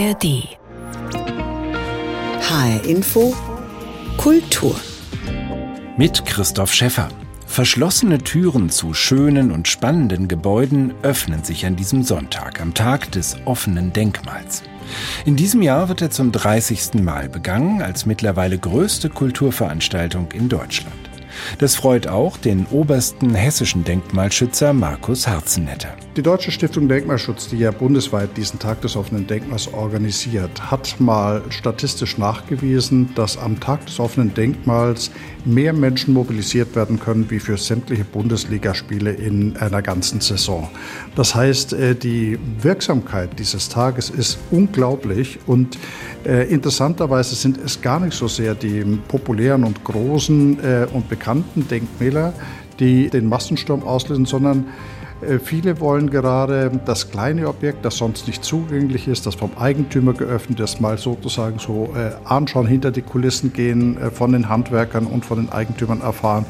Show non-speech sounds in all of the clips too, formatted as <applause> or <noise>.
ARD. HR Info Kultur. Mit Christoph Schäffer. Verschlossene Türen zu schönen und spannenden Gebäuden öffnen sich an diesem Sonntag, am Tag des offenen Denkmals. In diesem Jahr wird er zum 30. Mal begangen als mittlerweile größte Kulturveranstaltung in Deutschland. Das freut auch den obersten hessischen Denkmalschützer Markus Harzennetter. Die Deutsche Stiftung Denkmalschutz, die ja bundesweit diesen Tag des offenen Denkmals organisiert, hat mal statistisch nachgewiesen, dass am Tag des offenen Denkmals mehr Menschen mobilisiert werden können wie für sämtliche Bundesligaspiele in einer ganzen Saison. Das heißt, äh, die Wirksamkeit dieses Tages ist unglaublich und äh, interessanterweise sind es gar nicht so sehr die populären und großen äh, und bekannten Denkmäler, die den Massensturm auslösen, sondern äh, Viele wollen gerade das kleine Objekt, das sonst nicht zugänglich ist, das vom Eigentümer geöffnet ist, mal sozusagen so äh, anschauen, hinter die Kulissen gehen, äh, von den Handwerkern und von den Eigentümern erfahren,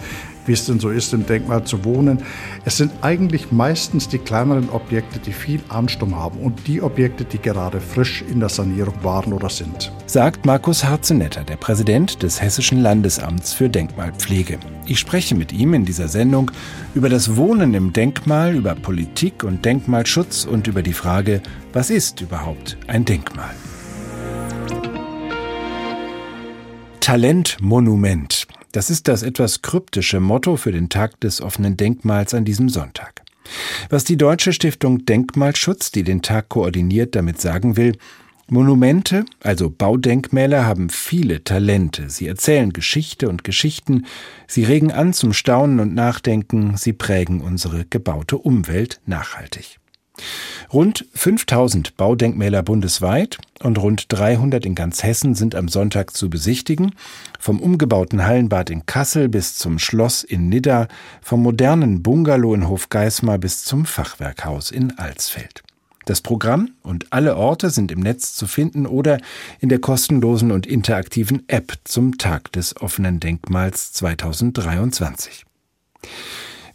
wie es denn so ist, im Denkmal zu wohnen. Es sind eigentlich meistens die kleineren Objekte, die viel Ansturm haben und die Objekte, die gerade frisch in der Sanierung waren oder sind. Sagt Markus Harzenetter, der Präsident des Hessischen Landesamts für Denkmalpflege. Ich spreche mit ihm in dieser Sendung über das Wohnen im Denkmal, über Politik und Denkmalschutz und über die Frage, was ist überhaupt ein Denkmal? Talentmonument. Das ist das etwas kryptische Motto für den Tag des offenen Denkmals an diesem Sonntag. Was die Deutsche Stiftung Denkmalschutz, die den Tag koordiniert, damit sagen will, Monumente, also Baudenkmäler, haben viele Talente. Sie erzählen Geschichte und Geschichten, sie regen an zum Staunen und Nachdenken, sie prägen unsere gebaute Umwelt nachhaltig. Rund 5000 Baudenkmäler bundesweit und rund 300 in ganz Hessen sind am Sonntag zu besichtigen, vom umgebauten Hallenbad in Kassel bis zum Schloss in Nidda, vom modernen Bungalow in Hofgeismar bis zum Fachwerkhaus in Alsfeld. Das Programm und alle Orte sind im Netz zu finden oder in der kostenlosen und interaktiven App zum Tag des offenen Denkmals 2023.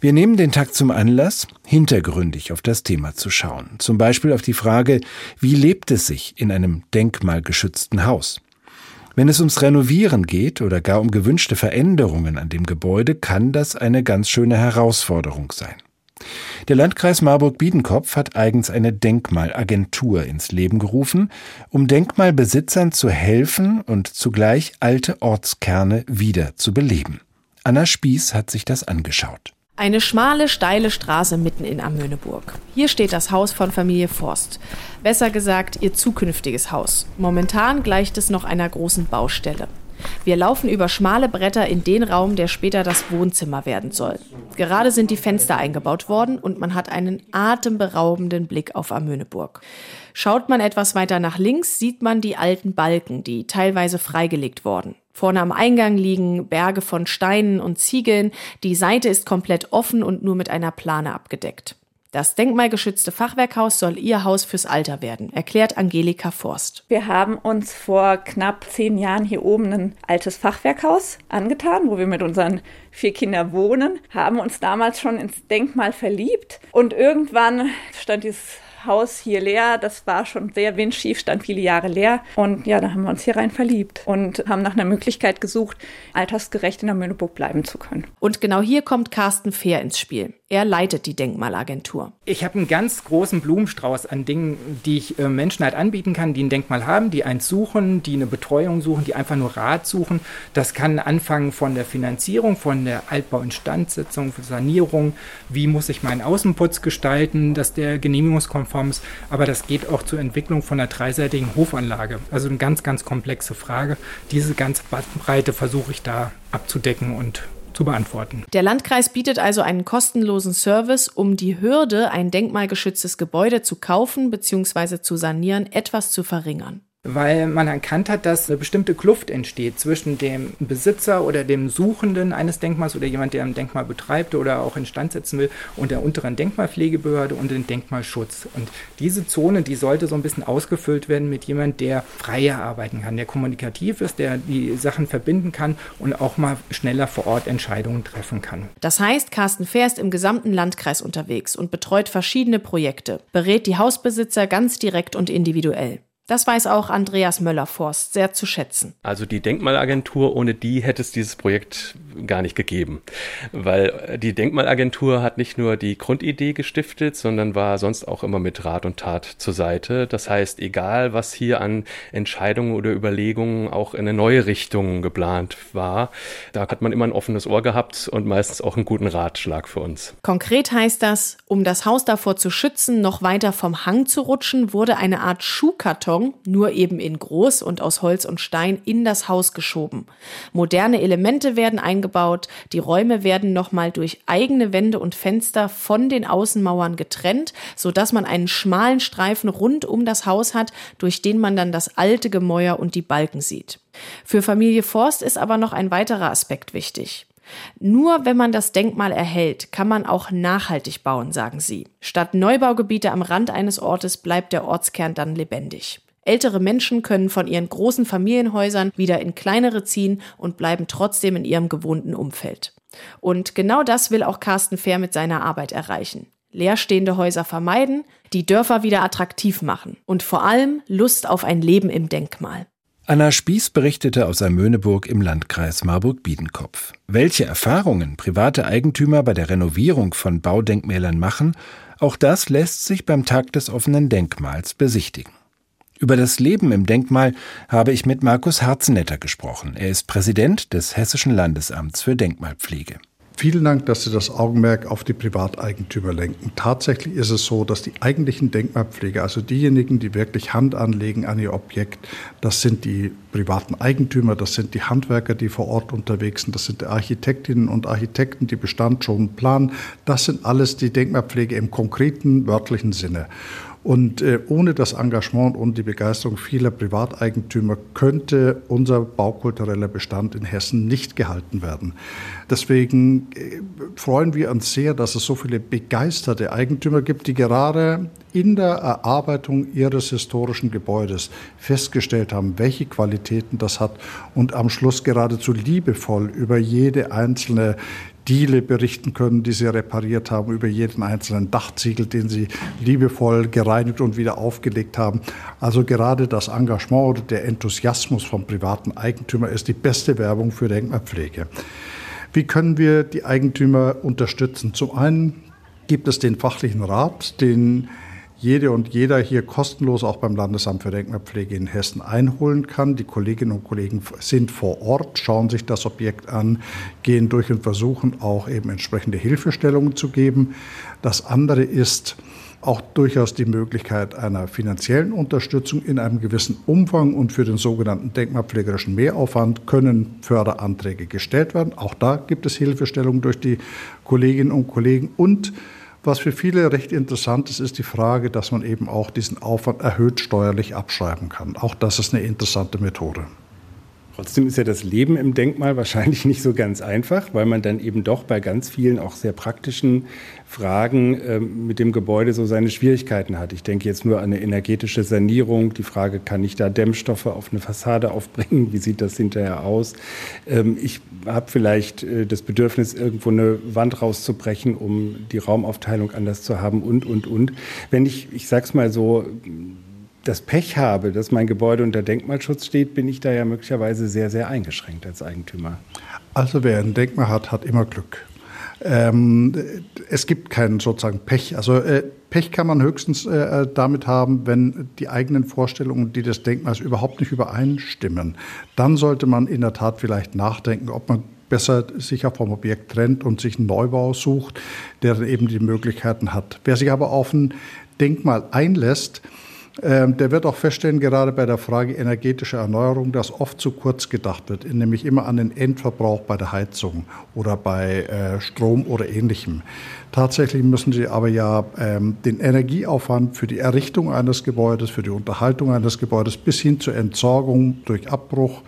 Wir nehmen den Tag zum Anlass, hintergründig auf das Thema zu schauen. Zum Beispiel auf die Frage, wie lebt es sich in einem denkmalgeschützten Haus? Wenn es ums Renovieren geht oder gar um gewünschte Veränderungen an dem Gebäude, kann das eine ganz schöne Herausforderung sein. Der Landkreis Marburg-Biedenkopf hat eigens eine Denkmalagentur ins Leben gerufen, um Denkmalbesitzern zu helfen und zugleich alte Ortskerne wieder zu beleben. Anna Spieß hat sich das angeschaut. Eine schmale, steile Straße mitten in Amöneburg. Hier steht das Haus von Familie Forst. Besser gesagt, ihr zukünftiges Haus. Momentan gleicht es noch einer großen Baustelle. Wir laufen über schmale Bretter in den Raum, der später das Wohnzimmer werden soll. Gerade sind die Fenster eingebaut worden und man hat einen atemberaubenden Blick auf Amöneburg. Schaut man etwas weiter nach links, sieht man die alten Balken, die teilweise freigelegt wurden. Vorne am Eingang liegen Berge von Steinen und Ziegeln. Die Seite ist komplett offen und nur mit einer Plane abgedeckt. Das denkmalgeschützte Fachwerkhaus soll ihr Haus fürs Alter werden, erklärt Angelika Forst. Wir haben uns vor knapp zehn Jahren hier oben ein altes Fachwerkhaus angetan, wo wir mit unseren vier Kindern wohnen, haben uns damals schon ins Denkmal verliebt und irgendwann stand dieses Haus hier leer. Das war schon sehr windschief, stand viele Jahre leer. Und ja, da haben wir uns hier rein verliebt und haben nach einer Möglichkeit gesucht, altersgerecht in der Möhneburg bleiben zu können. Und genau hier kommt Carsten Fehr ins Spiel. Er leitet die Denkmalagentur. Ich habe einen ganz großen Blumenstrauß an Dingen, die ich äh, Menschen halt anbieten kann, die ein Denkmal haben, die eins suchen, die eine Betreuung suchen, die einfach nur Rat suchen. Das kann anfangen von der Finanzierung, von der Altbauinstandsetzung, Sanierung. Wie muss ich meinen Außenputz gestalten, dass der genehmigungskonform ist. Aber das geht auch zur Entwicklung von einer dreiseitigen Hofanlage. Also eine ganz, ganz komplexe Frage. Diese ganze Bandbreite versuche ich da abzudecken und zu beantworten. Der Landkreis bietet also einen kostenlosen Service, um die Hürde, ein denkmalgeschütztes Gebäude zu kaufen bzw. zu sanieren, etwas zu verringern weil man erkannt hat, dass eine bestimmte Kluft entsteht zwischen dem Besitzer oder dem Suchenden eines Denkmals oder jemand, der ein Denkmal betreibt oder auch instand setzen will und der unteren Denkmalpflegebehörde und dem Denkmalschutz. Und diese Zone, die sollte so ein bisschen ausgefüllt werden mit jemand, der freier arbeiten kann, der kommunikativ ist, der die Sachen verbinden kann und auch mal schneller vor Ort Entscheidungen treffen kann. Das heißt, Carsten Fehr ist im gesamten Landkreis unterwegs und betreut verschiedene Projekte, berät die Hausbesitzer ganz direkt und individuell. Das weiß auch Andreas Möller-Forst sehr zu schätzen. Also die Denkmalagentur, ohne die hätte es dieses Projekt gar nicht gegeben. Weil die Denkmalagentur hat nicht nur die Grundidee gestiftet, sondern war sonst auch immer mit Rat und Tat zur Seite. Das heißt, egal was hier an Entscheidungen oder Überlegungen auch in eine neue Richtung geplant war, da hat man immer ein offenes Ohr gehabt und meistens auch einen guten Ratschlag für uns. Konkret heißt das, um das Haus davor zu schützen, noch weiter vom Hang zu rutschen, wurde eine Art Schuhkarton Beton, nur eben in groß und aus Holz und Stein, in das Haus geschoben. Moderne Elemente werden eingebaut, die Räume werden nochmal durch eigene Wände und Fenster von den Außenmauern getrennt, sodass man einen schmalen Streifen rund um das Haus hat, durch den man dann das alte Gemäuer und die Balken sieht. Für Familie Forst ist aber noch ein weiterer Aspekt wichtig. Nur wenn man das Denkmal erhält, kann man auch nachhaltig bauen, sagen sie. Statt Neubaugebiete am Rand eines Ortes bleibt der Ortskern dann lebendig. Ältere Menschen können von ihren großen Familienhäusern wieder in kleinere ziehen und bleiben trotzdem in ihrem gewohnten Umfeld. Und genau das will auch Carsten Fair mit seiner Arbeit erreichen. Leerstehende Häuser vermeiden, die Dörfer wieder attraktiv machen und vor allem Lust auf ein Leben im Denkmal. Anna Spieß berichtete aus Amöneburg im Landkreis Marburg-Biedenkopf. Welche Erfahrungen private Eigentümer bei der Renovierung von Baudenkmälern machen, auch das lässt sich beim Tag des offenen Denkmals besichtigen. Über das Leben im Denkmal habe ich mit Markus Harzenetter gesprochen. Er ist Präsident des Hessischen Landesamts für Denkmalpflege. Vielen Dank, dass Sie das Augenmerk auf die Privateigentümer lenken. Tatsächlich ist es so, dass die eigentlichen Denkmalpfleger, also diejenigen, die wirklich Hand anlegen an ihr Objekt, das sind die privaten Eigentümer, das sind die Handwerker, die vor Ort unterwegs sind, das sind die Architektinnen und Architekten, die Bestand schon planen. Das sind alles die Denkmalpflege im konkreten wörtlichen Sinne. Und äh, ohne das Engagement und die Begeisterung vieler Privateigentümer könnte unser baukultureller Bestand in Hessen nicht gehalten werden. Deswegen äh, freuen wir uns sehr, dass es so viele begeisterte Eigentümer gibt, die gerade in der Erarbeitung ihres historischen Gebäudes festgestellt haben, welche Qualitäten das hat und am Schluss geradezu liebevoll über jede einzelne Diele berichten können, die sie repariert haben, über jeden einzelnen Dachziegel, den sie liebevoll gereinigt und wieder aufgelegt haben. Also gerade das Engagement oder der Enthusiasmus vom privaten Eigentümer ist die beste Werbung für Denkmalpflege. Wie können wir die Eigentümer unterstützen? Zum einen gibt es den fachlichen Rat, den jede und jeder hier kostenlos auch beim Landesamt für Denkmalpflege in Hessen einholen kann. Die Kolleginnen und Kollegen sind vor Ort, schauen sich das Objekt an, gehen durch und versuchen auch eben entsprechende Hilfestellungen zu geben. Das andere ist auch durchaus die Möglichkeit einer finanziellen Unterstützung in einem gewissen Umfang und für den sogenannten denkmalpflegerischen Mehraufwand können Förderanträge gestellt werden. Auch da gibt es Hilfestellungen durch die Kolleginnen und Kollegen und was für viele recht interessant ist, ist die Frage, dass man eben auch diesen Aufwand erhöht steuerlich abschreiben kann. Auch das ist eine interessante Methode. Trotzdem ist ja das Leben im Denkmal wahrscheinlich nicht so ganz einfach, weil man dann eben doch bei ganz vielen auch sehr praktischen Fragen äh, mit dem Gebäude so seine Schwierigkeiten hat. Ich denke jetzt nur an eine energetische Sanierung. Die Frage, kann ich da Dämmstoffe auf eine Fassade aufbringen? Wie sieht das hinterher aus? Ähm, ich habe vielleicht äh, das Bedürfnis, irgendwo eine Wand rauszubrechen, um die Raumaufteilung anders zu haben und, und, und. Wenn ich, ich sag's mal so, das Pech habe, dass mein Gebäude unter Denkmalschutz steht, bin ich da ja möglicherweise sehr, sehr eingeschränkt als Eigentümer. Also wer ein Denkmal hat, hat immer Glück. Ähm, es gibt keinen sozusagen Pech. Also äh, Pech kann man höchstens äh, damit haben, wenn die eigenen Vorstellungen, die des Denkmals überhaupt nicht übereinstimmen. Dann sollte man in der Tat vielleicht nachdenken, ob man besser sich vom Objekt trennt und sich einen Neubau sucht, der eben die Möglichkeiten hat. Wer sich aber auf ein Denkmal einlässt, der wird auch feststellen, gerade bei der Frage energetischer Erneuerung, dass oft zu kurz gedacht wird, nämlich immer an den Endverbrauch bei der Heizung oder bei äh, Strom oder ähnlichem. Tatsächlich müssen Sie aber ja ähm, den Energieaufwand für die Errichtung eines Gebäudes, für die Unterhaltung eines Gebäudes bis hin zur Entsorgung durch Abbruch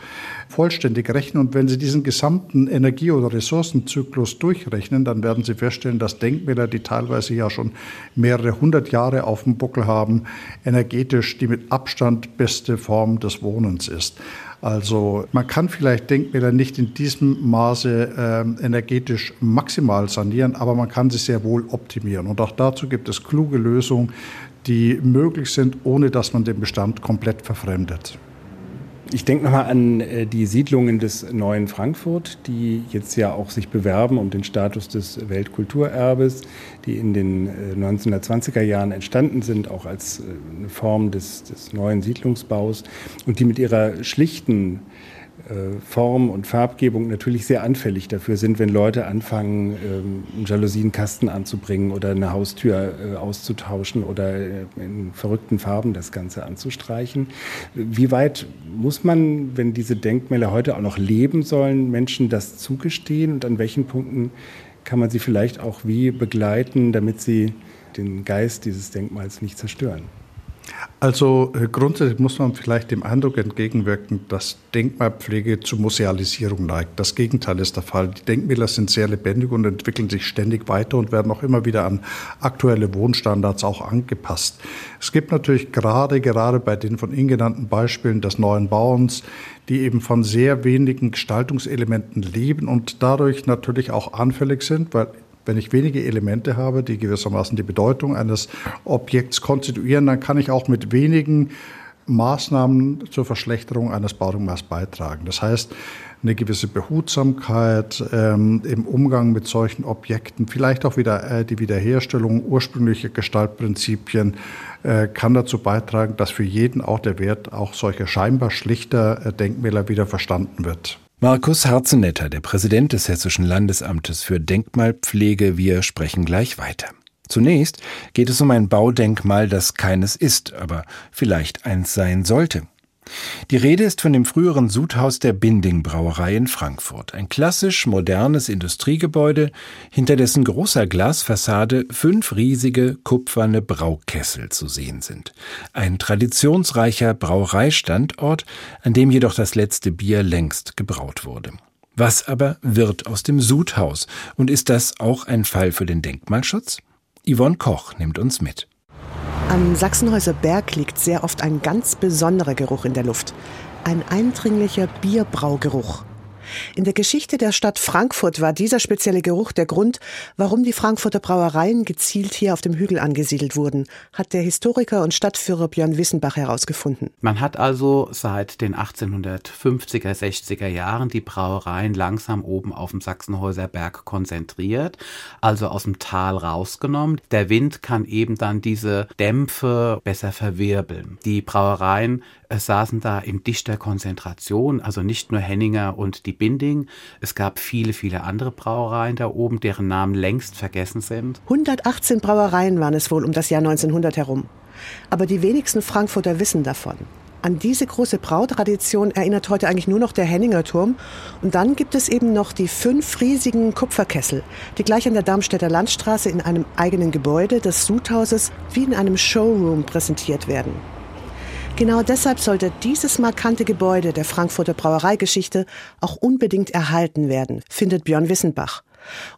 vollständig rechnen. Und wenn Sie diesen gesamten Energie- oder Ressourcenzyklus durchrechnen, dann werden Sie feststellen, dass Denkmäler, die teilweise ja schon mehrere hundert Jahre auf dem Buckel haben, energetisch die mit Abstand beste Form des Wohnens ist. Also man kann vielleicht Denkmäler nicht in diesem Maße äh, energetisch maximal sanieren, aber man kann sie sehr wohl optimieren. Und auch dazu gibt es kluge Lösungen, die möglich sind, ohne dass man den Bestand komplett verfremdet. Ich denke nochmal an äh, die Siedlungen des neuen Frankfurt, die jetzt ja auch sich bewerben um den Status des Weltkulturerbes, die in den 1920er äh, Jahren entstanden sind, auch als äh, eine Form des, des neuen Siedlungsbaus und die mit ihrer schlichten Form und Farbgebung natürlich sehr anfällig dafür sind, wenn Leute anfangen, ähm, einen Jalousienkasten anzubringen oder eine Haustür äh, auszutauschen oder äh, in verrückten Farben das Ganze anzustreichen. Wie weit muss man, wenn diese Denkmäler heute auch noch leben sollen, Menschen das zugestehen und an welchen Punkten kann man sie vielleicht auch wie begleiten, damit sie den Geist dieses Denkmals nicht zerstören? Also äh, grundsätzlich muss man vielleicht dem Eindruck entgegenwirken, dass Denkmalpflege zur Musealisierung neigt. Das Gegenteil ist der Fall. Die Denkmäler sind sehr lebendig und entwickeln sich ständig weiter und werden auch immer wieder an aktuelle Wohnstandards auch angepasst. Es gibt natürlich gerade, gerade bei den von Ihnen genannten Beispielen des neuen Bauens, die eben von sehr wenigen Gestaltungselementen leben und dadurch natürlich auch anfällig sind, weil wenn ich wenige Elemente habe, die gewissermaßen die Bedeutung eines Objekts konstituieren, dann kann ich auch mit wenigen Maßnahmen zur Verschlechterung eines Baudenkmals beitragen. Das heißt, eine gewisse Behutsamkeit ähm, im Umgang mit solchen Objekten, vielleicht auch wieder äh, die Wiederherstellung ursprünglicher Gestaltprinzipien, äh, kann dazu beitragen, dass für jeden auch der Wert auch solcher scheinbar schlichter äh, Denkmäler wieder verstanden wird. Markus Harzenetter, der Präsident des Hessischen Landesamtes für Denkmalpflege, wir sprechen gleich weiter. Zunächst geht es um ein Baudenkmal, das keines ist, aber vielleicht eins sein sollte. Die Rede ist von dem früheren Sudhaus der Binding Brauerei in Frankfurt, ein klassisch modernes Industriegebäude, hinter dessen großer Glasfassade fünf riesige kupferne Braukessel zu sehen sind. Ein traditionsreicher Brauereistandort, an dem jedoch das letzte Bier längst gebraut wurde. Was aber wird aus dem Sudhaus und ist das auch ein Fall für den Denkmalschutz? Yvonne Koch nimmt uns mit. Am Sachsenhäuser Berg liegt sehr oft ein ganz besonderer Geruch in der Luft. Ein eindringlicher Bierbraugeruch. In der Geschichte der Stadt Frankfurt war dieser spezielle Geruch der Grund, warum die Frankfurter Brauereien gezielt hier auf dem Hügel angesiedelt wurden, hat der Historiker und Stadtführer Björn Wissenbach herausgefunden. Man hat also seit den 1850er, 60er Jahren die Brauereien langsam oben auf dem Sachsenhäuser Berg konzentriert, also aus dem Tal rausgenommen. Der Wind kann eben dann diese Dämpfe besser verwirbeln. Die Brauereien äh, saßen da in dichter Konzentration, also nicht nur Henninger und die Binding. Es gab viele, viele andere Brauereien da oben, deren Namen längst vergessen sind. 118 Brauereien waren es wohl um das Jahr 1900 herum. Aber die wenigsten Frankfurter wissen davon. An diese große Brautradition erinnert heute eigentlich nur noch der Henninger Turm. Und dann gibt es eben noch die fünf riesigen Kupferkessel, die gleich an der Darmstädter Landstraße in einem eigenen Gebäude des Sudhauses wie in einem Showroom präsentiert werden. Genau deshalb sollte dieses markante Gebäude der Frankfurter Brauereigeschichte auch unbedingt erhalten werden, findet Björn Wissenbach.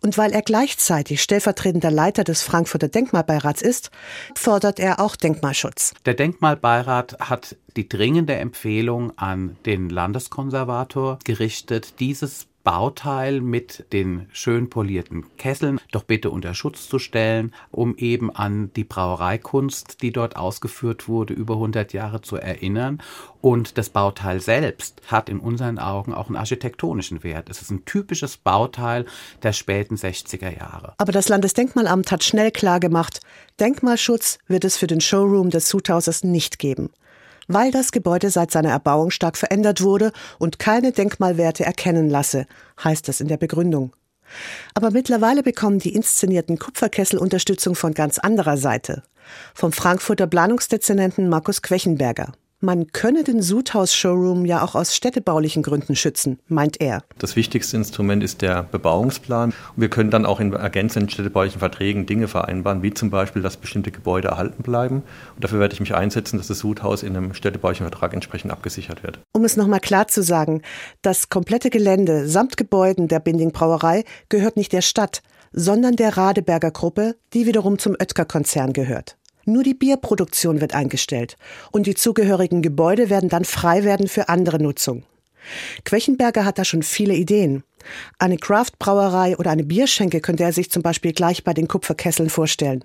Und weil er gleichzeitig stellvertretender Leiter des Frankfurter Denkmalbeirats ist, fordert er auch Denkmalschutz. Der Denkmalbeirat hat die dringende Empfehlung an den Landeskonservator gerichtet, dieses Bauteil mit den schön polierten Kesseln doch bitte unter Schutz zu stellen, um eben an die Brauereikunst, die dort ausgeführt wurde, über 100 Jahre zu erinnern. Und das Bauteil selbst hat in unseren Augen auch einen architektonischen Wert. Es ist ein typisches Bauteil der späten 60er Jahre. Aber das Landesdenkmalamt hat schnell klargemacht, Denkmalschutz wird es für den Showroom des Zuthauses nicht geben weil das Gebäude seit seiner Erbauung stark verändert wurde und keine Denkmalwerte erkennen lasse, heißt es in der Begründung. Aber mittlerweile bekommen die inszenierten Kupferkessel Unterstützung von ganz anderer Seite. Vom Frankfurter Planungsdezernenten Markus Quechenberger. Man könne den Sudhaus-Showroom ja auch aus städtebaulichen Gründen schützen, meint er. Das wichtigste Instrument ist der Bebauungsplan. wir können dann auch in ergänzenden städtebaulichen Verträgen Dinge vereinbaren, wie zum Beispiel, dass bestimmte Gebäude erhalten bleiben. Und dafür werde ich mich einsetzen, dass das Sudhaus in einem städtebaulichen Vertrag entsprechend abgesichert wird. Um es nochmal klar zu sagen, das komplette Gelände samt Gebäuden der Binding Brauerei gehört nicht der Stadt, sondern der Radeberger Gruppe, die wiederum zum Oetker-Konzern gehört. Nur die Bierproduktion wird eingestellt und die zugehörigen Gebäude werden dann frei werden für andere Nutzung. Quechenberger hat da schon viele Ideen. Eine Craft-Brauerei oder eine Bierschenke könnte er sich zum Beispiel gleich bei den Kupferkesseln vorstellen.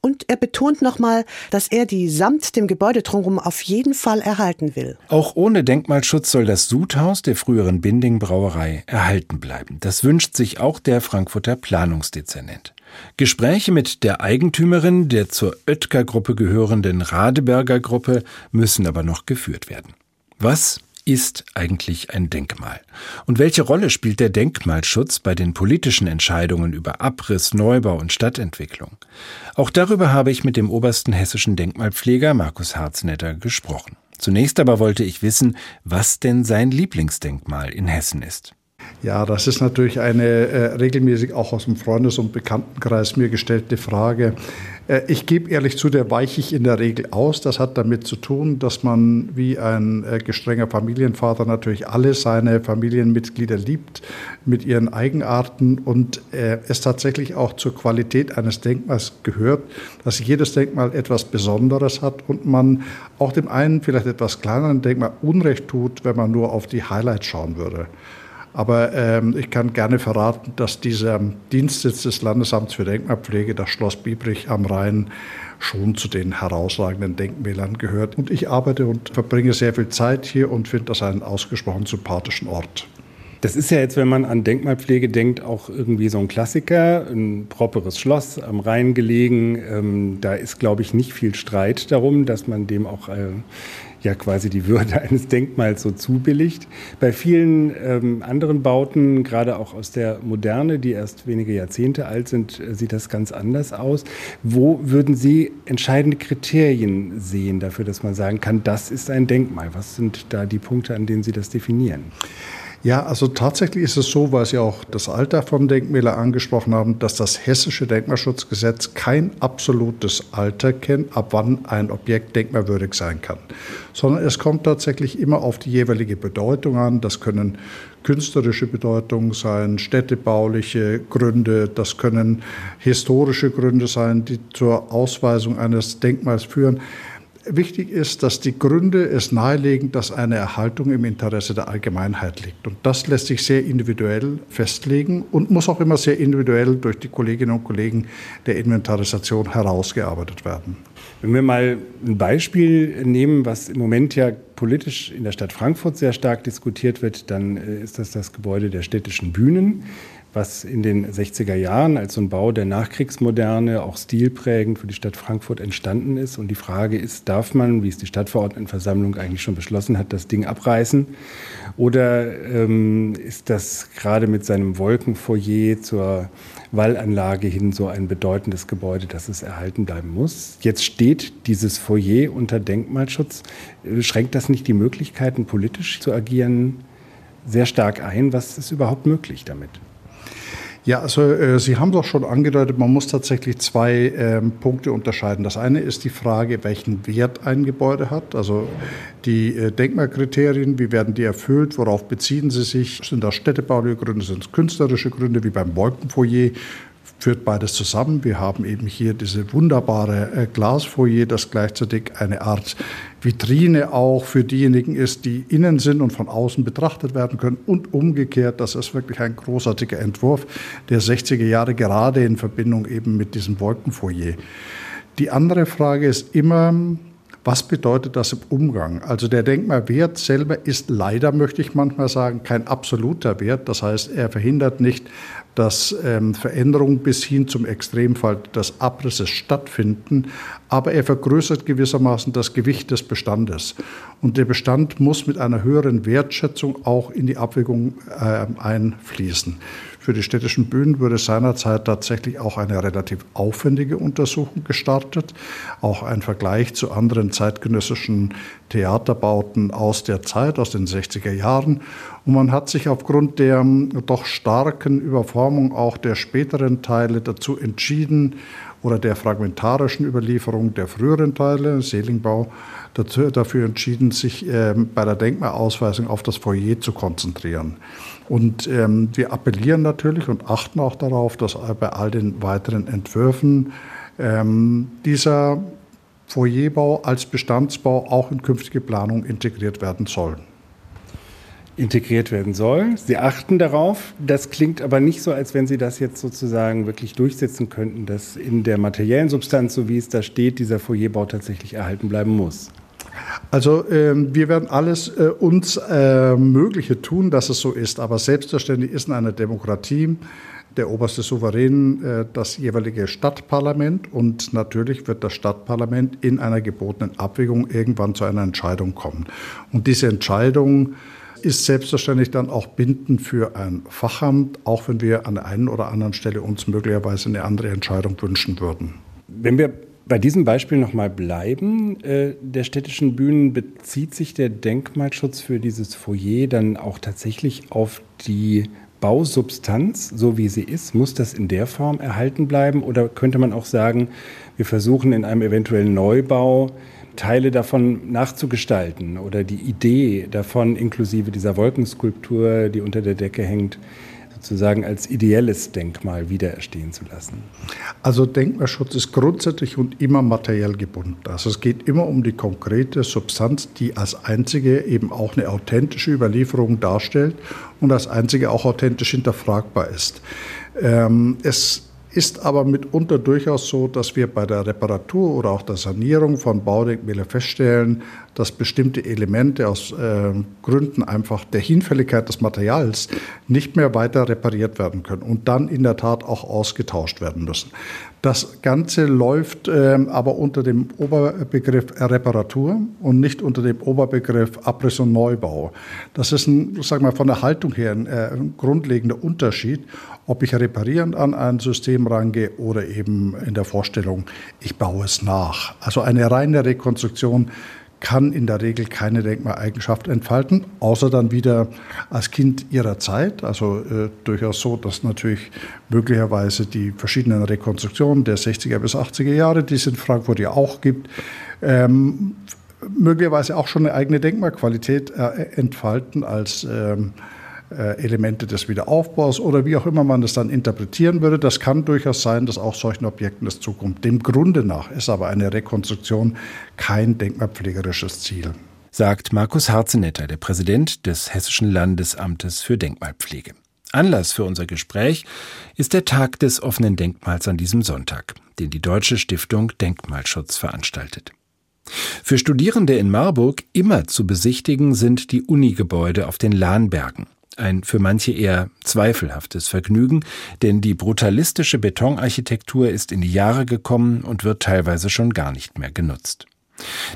Und er betont nochmal, dass er die samt dem Gebäude drumherum auf jeden Fall erhalten will. Auch ohne Denkmalschutz soll das Sudhaus der früheren Binding Brauerei erhalten bleiben. Das wünscht sich auch der Frankfurter Planungsdezernent. Gespräche mit der Eigentümerin der zur Oetker-Gruppe gehörenden Radeberger Gruppe müssen aber noch geführt werden. Was ist eigentlich ein Denkmal? Und welche Rolle spielt der Denkmalschutz bei den politischen Entscheidungen über Abriss, Neubau und Stadtentwicklung? Auch darüber habe ich mit dem obersten hessischen Denkmalpfleger Markus Harznetter gesprochen. Zunächst aber wollte ich wissen, was denn sein Lieblingsdenkmal in Hessen ist. Ja, das ist natürlich eine äh, regelmäßig auch aus dem Freundes- und Bekanntenkreis mir gestellte Frage. Äh, ich gebe ehrlich zu, der weiche ich in der Regel aus. Das hat damit zu tun, dass man wie ein äh, gestrenger Familienvater natürlich alle seine Familienmitglieder liebt mit ihren Eigenarten und äh, es tatsächlich auch zur Qualität eines Denkmals gehört, dass jedes Denkmal etwas Besonderes hat und man auch dem einen vielleicht etwas kleineren Denkmal Unrecht tut, wenn man nur auf die Highlights schauen würde. Aber ähm, ich kann gerne verraten, dass dieser Dienstsitz des Landesamts für Denkmalpflege, das Schloss Biebrich am Rhein, schon zu den herausragenden Denkmälern gehört. Und ich arbeite und verbringe sehr viel Zeit hier und finde das einen ausgesprochen sympathischen Ort. Das ist ja jetzt, wenn man an Denkmalpflege denkt, auch irgendwie so ein Klassiker, ein properes Schloss am Rhein gelegen. Ähm, da ist, glaube ich, nicht viel Streit darum, dass man dem auch äh, ja quasi die Würde <laughs> eines Denkmals so zubilligt. Bei vielen ähm, anderen Bauten, gerade auch aus der Moderne, die erst wenige Jahrzehnte alt sind, äh, sieht das ganz anders aus. Wo würden Sie entscheidende Kriterien sehen dafür, dass man sagen kann, das ist ein Denkmal? Was sind da die Punkte, an denen Sie das definieren? Ja, also tatsächlich ist es so, weil Sie auch das Alter von Denkmälern angesprochen haben, dass das hessische Denkmalschutzgesetz kein absolutes Alter kennt, ab wann ein Objekt denkmalwürdig sein kann, sondern es kommt tatsächlich immer auf die jeweilige Bedeutung an. Das können künstlerische Bedeutungen sein, städtebauliche Gründe, das können historische Gründe sein, die zur Ausweisung eines Denkmals führen. Wichtig ist, dass die Gründe es nahelegen, dass eine Erhaltung im Interesse der Allgemeinheit liegt. Und das lässt sich sehr individuell festlegen und muss auch immer sehr individuell durch die Kolleginnen und Kollegen der Inventarisation herausgearbeitet werden. Wenn wir mal ein Beispiel nehmen, was im Moment ja politisch in der Stadt Frankfurt sehr stark diskutiert wird, dann äh, ist das das Gebäude der städtischen Bühnen was in den 60er Jahren als so ein Bau der Nachkriegsmoderne auch stilprägend für die Stadt Frankfurt entstanden ist. Und die Frage ist, darf man, wie es die Stadtverordnetenversammlung eigentlich schon beschlossen hat, das Ding abreißen? Oder ähm, ist das gerade mit seinem Wolkenfoyer zur Wallanlage hin so ein bedeutendes Gebäude, dass es erhalten bleiben muss? Jetzt steht dieses Foyer unter Denkmalschutz. Schränkt das nicht die Möglichkeiten, politisch zu agieren, sehr stark ein? Was ist überhaupt möglich damit? Ja, also äh, Sie haben doch schon angedeutet, man muss tatsächlich zwei ähm, Punkte unterscheiden. Das eine ist die Frage, welchen Wert ein Gebäude hat. Also die äh, Denkmalkriterien, wie werden die erfüllt, worauf beziehen sie sich? Sind das städtebauliche Gründe, sind es künstlerische Gründe, wie beim Wolkenfoyer? Führt beides zusammen. Wir haben eben hier diese wunderbare äh, Glasfoyer, das gleichzeitig eine Art Vitrine auch für diejenigen ist, die innen sind und von außen betrachtet werden können und umgekehrt. Das ist wirklich ein großartiger Entwurf der 60er Jahre, gerade in Verbindung eben mit diesem Wolkenfoyer. Die andere Frage ist immer, was bedeutet das im Umgang? Also der Denkmalwert selber ist leider, möchte ich manchmal sagen, kein absoluter Wert. Das heißt, er verhindert nicht, dass ähm, Veränderungen bis hin zum Extremfall des Abrisses stattfinden, aber er vergrößert gewissermaßen das Gewicht des Bestandes. Und der Bestand muss mit einer höheren Wertschätzung auch in die Abwägung äh, einfließen. Für die städtischen Bühnen wurde seinerzeit tatsächlich auch eine relativ aufwendige Untersuchung gestartet, auch ein Vergleich zu anderen zeitgenössischen Theaterbauten aus der Zeit, aus den 60er Jahren. Und man hat sich aufgrund der ähm, doch starken Überformung auch der späteren Teile dazu entschieden, oder der fragmentarischen Überlieferung der früheren Teile, Seelingbau, dazu, dafür entschieden, sich ähm, bei der Denkmalausweisung auf das Foyer zu konzentrieren. Und ähm, wir appellieren natürlich und achten auch darauf, dass bei all den weiteren Entwürfen ähm, dieser Foyerbau als Bestandsbau auch in künftige Planung integriert werden soll integriert werden soll. Sie achten darauf. Das klingt aber nicht so, als wenn Sie das jetzt sozusagen wirklich durchsetzen könnten, dass in der materiellen Substanz, so wie es da steht, dieser Foyerbau tatsächlich erhalten bleiben muss. Also ähm, wir werden alles äh, uns äh, Mögliche tun, dass es so ist. Aber selbstverständlich ist in einer Demokratie der oberste Souverän äh, das jeweilige Stadtparlament und natürlich wird das Stadtparlament in einer gebotenen Abwägung irgendwann zu einer Entscheidung kommen. Und diese Entscheidung ist selbstverständlich dann auch bindend für ein Fachamt, auch wenn wir an der einen oder anderen Stelle uns möglicherweise eine andere Entscheidung wünschen würden. Wenn wir bei diesem Beispiel nochmal bleiben, äh, der städtischen Bühnen, bezieht sich der Denkmalschutz für dieses Foyer dann auch tatsächlich auf die Bausubstanz, so wie sie ist? Muss das in der Form erhalten bleiben? Oder könnte man auch sagen, wir versuchen in einem eventuellen Neubau Teile davon nachzugestalten oder die Idee davon inklusive dieser Wolkenskulptur, die unter der Decke hängt, sozusagen als ideelles Denkmal wiedererstehen zu lassen? Also Denkmalschutz ist grundsätzlich und immer materiell gebunden. Also es geht immer um die konkrete Substanz, die als einzige eben auch eine authentische Überlieferung darstellt und als einzige auch authentisch hinterfragbar ist. Ähm, es ist aber mitunter durchaus so, dass wir bei der Reparatur oder auch der Sanierung von Baudenkmälern feststellen, dass bestimmte Elemente aus äh, Gründen einfach der Hinfälligkeit des Materials nicht mehr weiter repariert werden können und dann in der Tat auch ausgetauscht werden müssen. Das Ganze läuft äh, aber unter dem Oberbegriff Reparatur und nicht unter dem Oberbegriff Abriss und Neubau. Das ist ein, sag mal, von der Haltung her ein, äh, ein grundlegender Unterschied, ob ich reparierend an ein System rangehe oder eben in der Vorstellung, ich baue es nach. Also eine reine Rekonstruktion kann in der Regel keine Denkmaleigenschaft entfalten, außer dann wieder als Kind ihrer Zeit. Also äh, durchaus so, dass natürlich möglicherweise die verschiedenen Rekonstruktionen der 60er bis 80er Jahre, die es in Frankfurt ja auch gibt, ähm, möglicherweise auch schon eine eigene Denkmalqualität äh, entfalten als ähm, äh, Elemente des Wiederaufbaus oder wie auch immer man das dann interpretieren würde. Das kann durchaus sein, dass auch solchen Objekten das zukommt. Dem Grunde nach ist aber eine Rekonstruktion kein denkmalpflegerisches Ziel. Sagt Markus Harzenetter, der Präsident des Hessischen Landesamtes für Denkmalpflege. Anlass für unser Gespräch ist der Tag des offenen Denkmals an diesem Sonntag, den die Deutsche Stiftung Denkmalschutz veranstaltet. Für Studierende in Marburg immer zu besichtigen sind die Unigebäude auf den Lahnbergen. Ein für manche eher zweifelhaftes Vergnügen, denn die brutalistische Betonarchitektur ist in die Jahre gekommen und wird teilweise schon gar nicht mehr genutzt.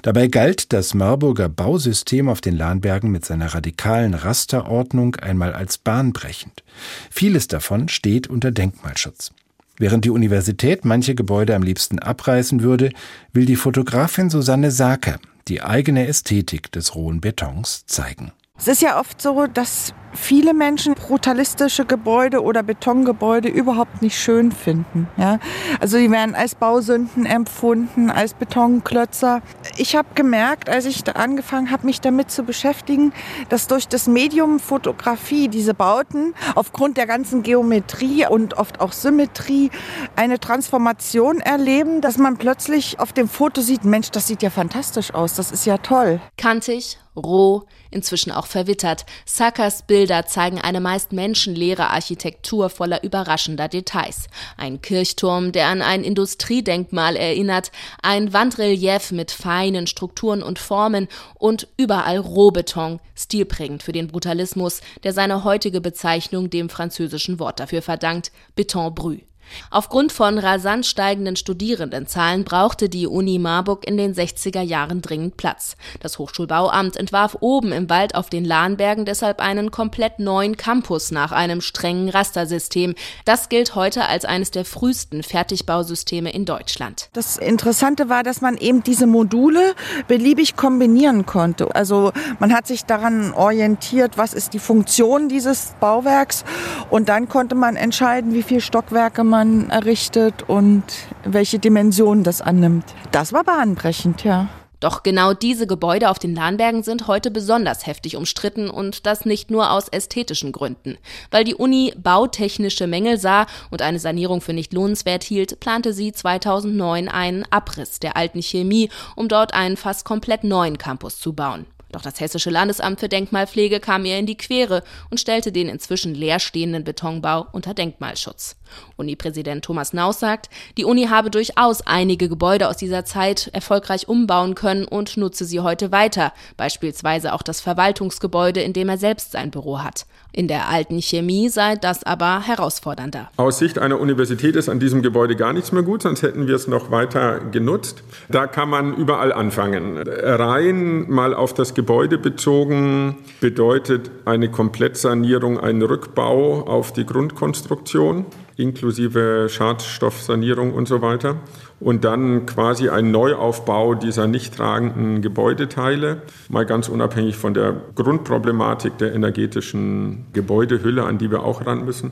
Dabei galt das Marburger Bausystem auf den Lahnbergen mit seiner radikalen Rasterordnung einmal als bahnbrechend. Vieles davon steht unter Denkmalschutz. Während die Universität manche Gebäude am liebsten abreißen würde, will die Fotografin Susanne Saker die eigene Ästhetik des rohen Betons zeigen. Es ist ja oft so, dass viele Menschen brutalistische Gebäude oder Betongebäude überhaupt nicht schön finden. Ja? Also die werden als Bausünden empfunden, als Betonklötzer. Ich habe gemerkt, als ich da angefangen habe, mich damit zu beschäftigen, dass durch das Medium Fotografie diese Bauten aufgrund der ganzen Geometrie und oft auch Symmetrie eine Transformation erleben, dass man plötzlich auf dem Foto sieht, Mensch, das sieht ja fantastisch aus, das ist ja toll. Kantig, roh, inzwischen auch verwittert. Sackers Bilder zeigen eine meist menschenleere Architektur voller überraschender Details. Ein Kirchturm, der an ein Industriedenkmal erinnert, ein Wandrelief mit feinen Strukturen und Formen und überall Rohbeton, stilprägend für den Brutalismus, der seine heutige Bezeichnung dem französischen Wort dafür verdankt, Beton brü. Aufgrund von rasant steigenden Studierendenzahlen brauchte die Uni Marburg in den 60er Jahren dringend Platz. Das Hochschulbauamt entwarf oben im Wald auf den Lahnbergen deshalb einen komplett neuen Campus nach einem strengen Rastersystem. Das gilt heute als eines der frühesten Fertigbausysteme in Deutschland. Das Interessante war, dass man eben diese Module beliebig kombinieren konnte. Also man hat sich daran orientiert, was ist die Funktion dieses Bauwerks und dann konnte man entscheiden, wie viele Stockwerke man errichtet und welche Dimensionen das annimmt. Das war bahnbrechend, ja. Doch genau diese Gebäude auf den Lahnbergen sind heute besonders heftig umstritten und das nicht nur aus ästhetischen Gründen. Weil die Uni bautechnische Mängel sah und eine Sanierung für nicht lohnenswert hielt, plante sie 2009 einen Abriss der alten Chemie, um dort einen fast komplett neuen Campus zu bauen. Doch das Hessische Landesamt für Denkmalpflege kam ihr in die Quere und stellte den inzwischen leerstehenden Betonbau unter Denkmalschutz. Uni-Präsident Thomas Naus sagt, die Uni habe durchaus einige Gebäude aus dieser Zeit erfolgreich umbauen können und nutze sie heute weiter, beispielsweise auch das Verwaltungsgebäude, in dem er selbst sein Büro hat. In der alten Chemie sei das aber herausfordernder. Aus Sicht einer Universität ist an diesem Gebäude gar nichts mehr gut, sonst hätten wir es noch weiter genutzt. Da kann man überall anfangen. Rein mal auf das Gebäude bezogen bedeutet eine Komplettsanierung ein Rückbau auf die Grundkonstruktion inklusive Schadstoffsanierung und so weiter. Und dann quasi ein Neuaufbau dieser nicht tragenden Gebäudeteile, mal ganz unabhängig von der Grundproblematik der energetischen Gebäudehülle, an die wir auch ran müssen.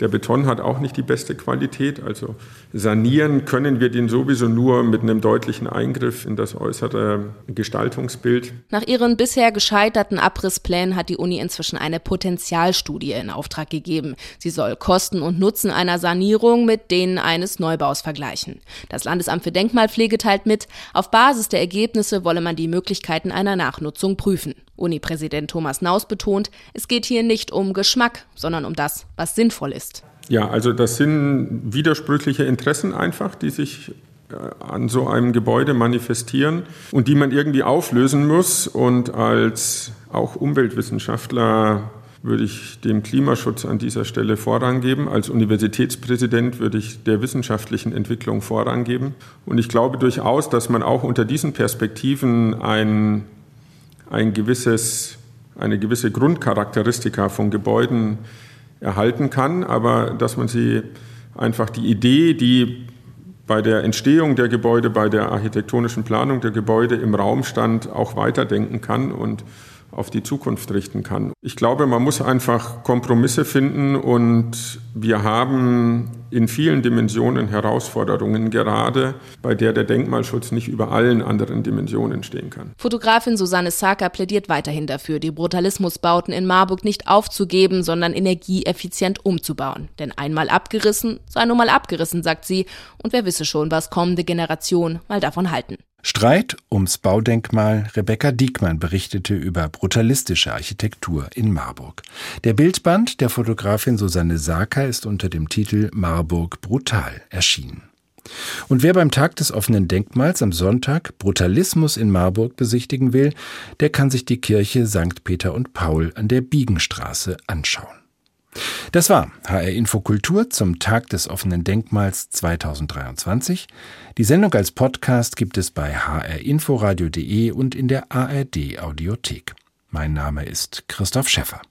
Der Beton hat auch nicht die beste Qualität. Also sanieren können wir den sowieso nur mit einem deutlichen Eingriff in das äußere Gestaltungsbild. Nach ihren bisher gescheiterten Abrissplänen hat die Uni inzwischen eine Potenzialstudie in Auftrag gegeben. Sie soll Kosten und Nutzen einer Sanierung mit denen eines Neubaus vergleichen. Das Landesamt für Denkmalpflege teilt mit, auf Basis der Ergebnisse wolle man die Möglichkeiten einer Nachnutzung prüfen. Uni-Präsident Thomas Naus betont, es geht hier nicht um Geschmack, sondern um das, was sinnvoll ist. Ja, also das sind widersprüchliche Interessen einfach, die sich äh, an so einem Gebäude manifestieren und die man irgendwie auflösen muss. Und als auch Umweltwissenschaftler würde ich dem Klimaschutz an dieser Stelle Vorrang geben. Als Universitätspräsident würde ich der wissenschaftlichen Entwicklung Vorrang geben. Und ich glaube durchaus, dass man auch unter diesen Perspektiven ein ein gewisses, eine gewisse Grundcharakteristika von Gebäuden erhalten kann, aber dass man sie einfach die Idee, die bei der Entstehung der Gebäude, bei der architektonischen Planung der Gebäude im Raum stand, auch weiterdenken kann und auf die Zukunft richten kann. Ich glaube, man muss einfach Kompromisse finden und wir haben in vielen Dimensionen Herausforderungen, gerade bei der der Denkmalschutz nicht über allen anderen Dimensionen stehen kann. Fotografin Susanne Saker plädiert weiterhin dafür, die Brutalismusbauten in Marburg nicht aufzugeben, sondern energieeffizient umzubauen. Denn einmal abgerissen sei nun mal abgerissen, sagt sie, und wer wisse schon, was kommende Generationen mal davon halten. Streit ums Baudenkmal. Rebecca Diekmann berichtete über brutalistische Architektur in Marburg. Der Bildband der Fotografin Susanne Saker ist unter dem Titel Marburg brutal erschienen. Und wer beim Tag des offenen Denkmals am Sonntag Brutalismus in Marburg besichtigen will, der kann sich die Kirche St. Peter und Paul an der Biegenstraße anschauen. Das war HR Infokultur zum Tag des offenen Denkmals 2023. Die Sendung als Podcast gibt es bei hrinforadio.de und in der ARD Audiothek. Mein Name ist Christoph Schäffer.